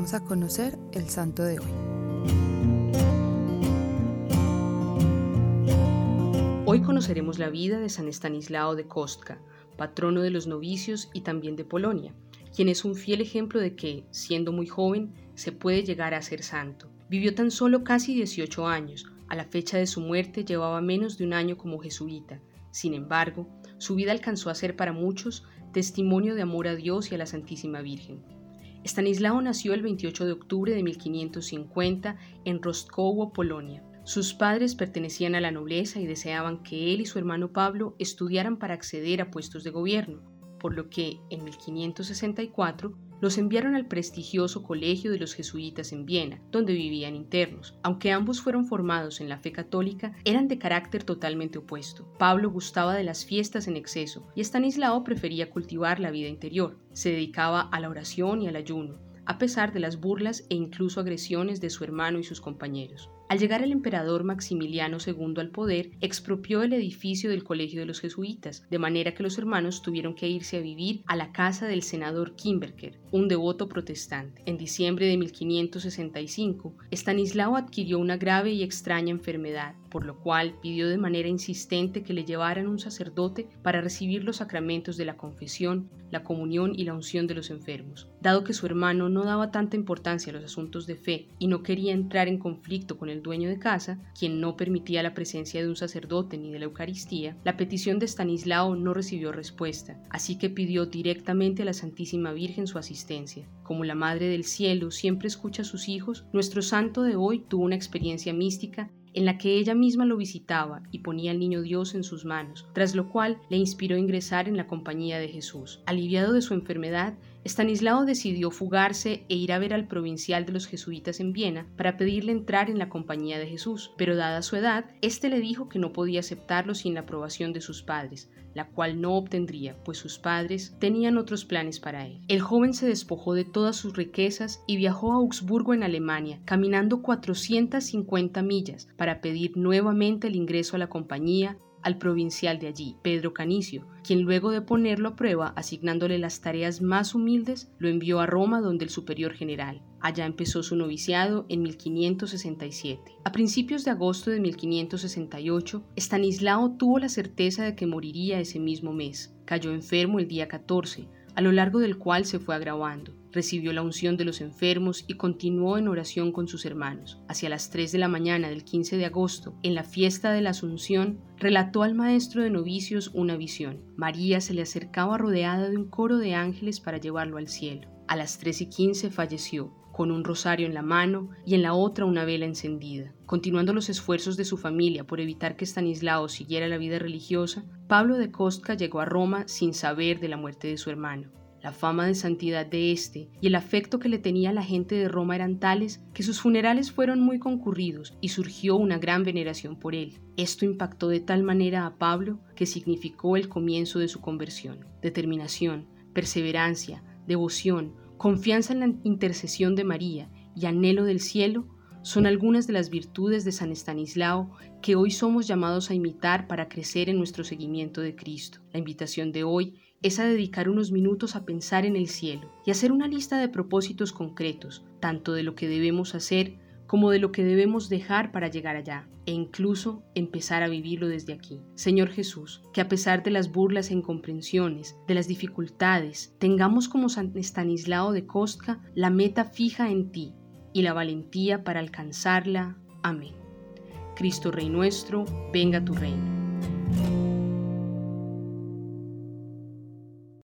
Vamos a conocer el santo de hoy. Hoy conoceremos la vida de San Estanislao de Kostka, patrono de los novicios y también de Polonia, quien es un fiel ejemplo de que, siendo muy joven, se puede llegar a ser santo. Vivió tan solo casi 18 años, a la fecha de su muerte llevaba menos de un año como jesuita. Sin embargo, su vida alcanzó a ser para muchos testimonio de amor a Dios y a la Santísima Virgen. Estanislao nació el 28 de octubre de 1550 en Rostkowo, Polonia. Sus padres pertenecían a la nobleza y deseaban que él y su hermano Pablo estudiaran para acceder a puestos de gobierno, por lo que en 1564 los enviaron al prestigioso Colegio de los Jesuitas en Viena, donde vivían internos. Aunque ambos fueron formados en la fe católica, eran de carácter totalmente opuesto. Pablo gustaba de las fiestas en exceso y Estanislao prefería cultivar la vida interior. Se dedicaba a la oración y al ayuno, a pesar de las burlas e incluso agresiones de su hermano y sus compañeros. Al llegar el emperador Maximiliano II al poder, expropió el edificio del Colegio de los Jesuitas, de manera que los hermanos tuvieron que irse a vivir a la casa del senador Kimberker, un devoto protestante. En diciembre de 1565, Estanislao adquirió una grave y extraña enfermedad, por lo cual pidió de manera insistente que le llevaran un sacerdote para recibir los sacramentos de la confesión, la comunión y la unción de los enfermos. Dado que su hermano no daba tanta importancia a los asuntos de fe y no quería entrar en conflicto con el dueño de casa, quien no permitía la presencia de un sacerdote ni de la Eucaristía, la petición de Stanislao no recibió respuesta, así que pidió directamente a la Santísima Virgen su asistencia. Como la Madre del Cielo siempre escucha a sus hijos, nuestro santo de hoy tuvo una experiencia mística en la que ella misma lo visitaba y ponía al niño Dios en sus manos, tras lo cual le inspiró a ingresar en la compañía de Jesús. Aliviado de su enfermedad, Estanislao decidió fugarse e ir a ver al provincial de los jesuitas en Viena para pedirle entrar en la compañía de Jesús, pero dada su edad, éste le dijo que no podía aceptarlo sin la aprobación de sus padres, la cual no obtendría, pues sus padres tenían otros planes para él. El joven se despojó de todas sus riquezas y viajó a Augsburgo en Alemania, caminando 450 millas para pedir nuevamente el ingreso a la compañía al provincial de allí, Pedro Canicio, quien luego de ponerlo a prueba, asignándole las tareas más humildes, lo envió a Roma donde el superior general. Allá empezó su noviciado en 1567. A principios de agosto de 1568, Estanislao tuvo la certeza de que moriría ese mismo mes. Cayó enfermo el día 14, a lo largo del cual se fue agravando. Recibió la unción de los enfermos y continuó en oración con sus hermanos. Hacia las 3 de la mañana del 15 de agosto, en la fiesta de la Asunción, relató al maestro de novicios una visión. María se le acercaba rodeada de un coro de ángeles para llevarlo al cielo. A las 3 y 15 falleció, con un rosario en la mano y en la otra una vela encendida. Continuando los esfuerzos de su familia por evitar que Stanislao siguiera la vida religiosa, Pablo de Kostka llegó a Roma sin saber de la muerte de su hermano. La fama de santidad de éste y el afecto que le tenía la gente de Roma eran tales que sus funerales fueron muy concurridos y surgió una gran veneración por él. Esto impactó de tal manera a Pablo que significó el comienzo de su conversión. Determinación, perseverancia, devoción, confianza en la intercesión de María y anhelo del cielo son algunas de las virtudes de San Estanislao que hoy somos llamados a imitar para crecer en nuestro seguimiento de Cristo. La invitación de hoy es a dedicar unos minutos a pensar en el cielo y hacer una lista de propósitos concretos, tanto de lo que debemos hacer como de lo que debemos dejar para llegar allá, e incluso empezar a vivirlo desde aquí. Señor Jesús, que a pesar de las burlas e incomprensiones, de las dificultades, tengamos como San Estanislao de Kostka la meta fija en ti y la valentía para alcanzarla. Amén. Cristo Rey nuestro, venga tu reino.